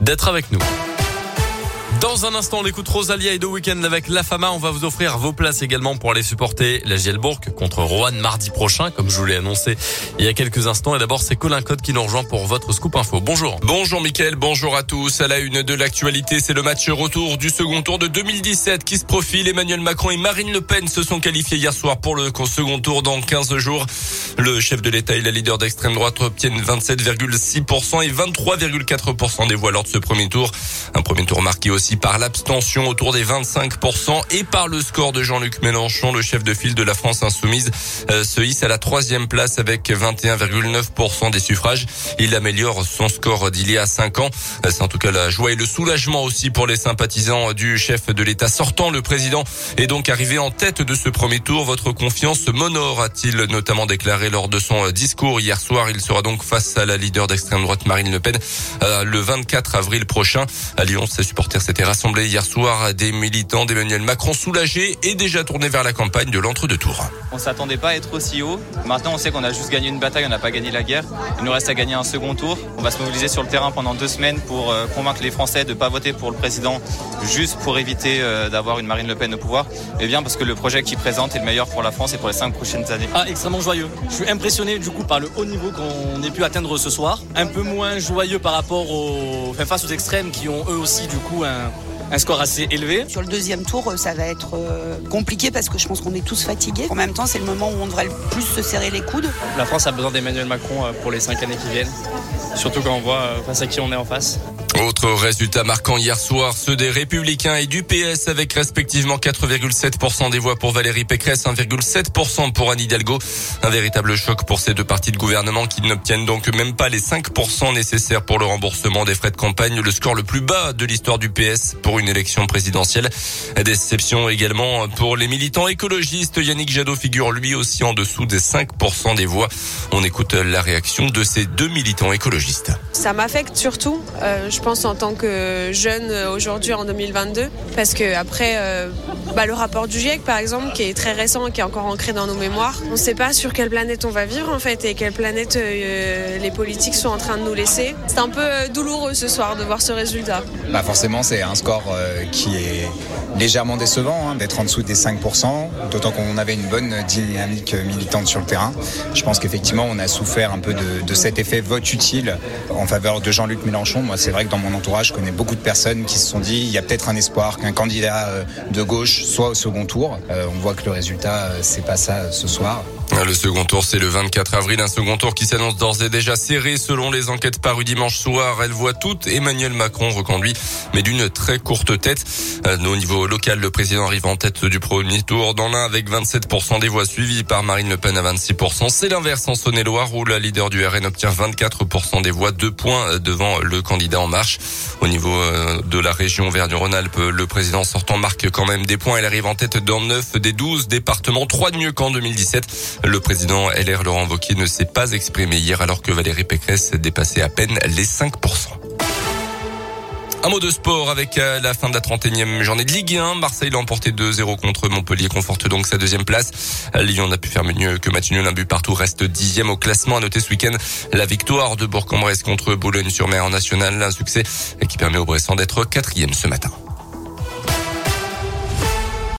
D'être avec nous. Dans un instant, on écoute Rosalia et The Weekend avec La Fama. On va vous offrir vos places également pour aller supporter la Gielbourg contre Rouen mardi prochain, comme je vous l'ai annoncé il y a quelques instants. Et d'abord, c'est Colin Code qui nous rejoint pour votre scoop info. Bonjour. Bonjour Mickaël, bonjour à tous. À la une de l'actualité, c'est le match retour du second tour de 2017 qui se profile. Emmanuel Macron et Marine Le Pen se sont qualifiés hier soir pour le second tour dans 15 jours. Le chef de l'État et la leader d'extrême droite obtiennent 27,6% et 23,4% des voix lors de ce premier tour. Un premier tour marqué aussi par l'abstention autour des 25% et par le score de Jean-Luc Mélenchon, le chef de file de la France insoumise, euh, se hisse à la troisième place avec 21,9% des suffrages. Il améliore son score d'il y a cinq ans. Euh, c'est en tout cas la joie et le soulagement aussi pour les sympathisants du chef de l'État sortant. Le président est donc arrivé en tête de ce premier tour. Votre confiance m'honore, a-t-il notamment déclaré lors de son discours hier soir. Il sera donc face à la leader d'extrême droite Marine Le Pen euh, le 24 avril prochain. À Lyon, ses supporters s'étaient rassemblé hier soir des militants d'Emmanuel Macron soulagés et déjà tournés vers la campagne de l'entre-deux tours. On s'attendait pas à être aussi haut. Maintenant, on sait qu'on a juste gagné une bataille, on n'a pas gagné la guerre. Il nous reste à gagner un second tour. On va se mobiliser sur le terrain pendant deux semaines pour euh, convaincre les Français de ne pas voter pour le président juste pour éviter euh, d'avoir une Marine Le Pen au pouvoir. Et bien parce que le projet qu'il présente est le meilleur pour la France et pour les cinq prochaines années. Ah, extrêmement joyeux. Je suis impressionné du coup par le haut niveau qu'on ait pu atteindre ce soir. Un peu moins joyeux par rapport aux, enfin, face aux extrêmes qui ont eux aussi du coup un un score assez élevé. Sur le deuxième tour, ça va être euh, compliqué parce que je pense qu'on est tous fatigués. En même temps, c'est le moment où on devrait le plus se serrer les coudes. La France a besoin d'Emmanuel Macron euh, pour les cinq années qui viennent, surtout quand on voit euh, face à qui on est en face. Autre résultat marquant hier soir, ceux des Républicains et du PS avec respectivement 4,7% des voix pour Valérie Pécresse, 1,7% pour Anne Hidalgo. Un véritable choc pour ces deux partis de gouvernement qui n'obtiennent donc même pas les 5% nécessaires pour le remboursement des frais de campagne, le score le plus bas de l'histoire du PS pour une élection présidentielle. Déception également pour les militants écologistes. Yannick Jadot figure lui aussi en dessous des 5% des voix. On écoute la réaction de ces deux militants écologistes. Ça m'affecte surtout. Euh, je pense en tant que jeune aujourd'hui en 2022 parce que après euh, bah, le rapport du GIEC par exemple qui est très récent qui est encore ancré dans nos mémoires on ne sait pas sur quelle planète on va vivre en fait et quelle planète euh, les politiques sont en train de nous laisser c'est un peu euh, douloureux ce soir de voir ce résultat bah forcément c'est un score qui est légèrement décevant hein, d'être en dessous des 5% d'autant qu'on avait une bonne dynamique militante sur le terrain je pense qu'effectivement on a souffert un peu de, cet effet vote utile faveur de Jean-Luc Mélenchon moi c'est vrai que dans mon entourage, je connais beaucoup de personnes qui se sont dit il y a peut-être un espoir qu'un candidat euh, de gauche soit au second tour. Euh, on voit que le résultat, euh, c'est pas ça ce soir. Le second tour, c'est le 24 avril. Un second tour qui s'annonce d'ores et déjà serré selon les enquêtes parues dimanche soir. Elle voit toute Emmanuel Macron reconduit, mais d'une très courte tête. Au niveau local, le président arrive en tête du premier tour dans l'un avec 27% des voix suivies par Marine Le Pen à 26%. C'est l'inverse en Saône-et-Loire où la leader du RN obtient 24% des voix, deux points devant le candidat En Marche. Au niveau euh, de la région Verdu-Rhône-Alpes, le président sortant marque quand même des points. Elle arrive en tête dans 9 des 12 départements, 3 de mieux qu'en 2017. Le président LR Laurent Wauquiez ne s'est pas exprimé hier alors que Valérie Pécresse dépassait à peine les 5%. Un mot de sport avec euh, la fin de la 31e journée de Ligue 1. Marseille l'a emporté 2-0 contre Montpellier, conforte donc sa deuxième place. Lyon n'a pu faire mieux que match nul, un but partout, reste dixième au classement. À noter ce week-end la victoire de Bourg-en-Bresse contre Boulogne-sur-Mer en national, un succès qui permet au Bressan d'être quatrième ce matin.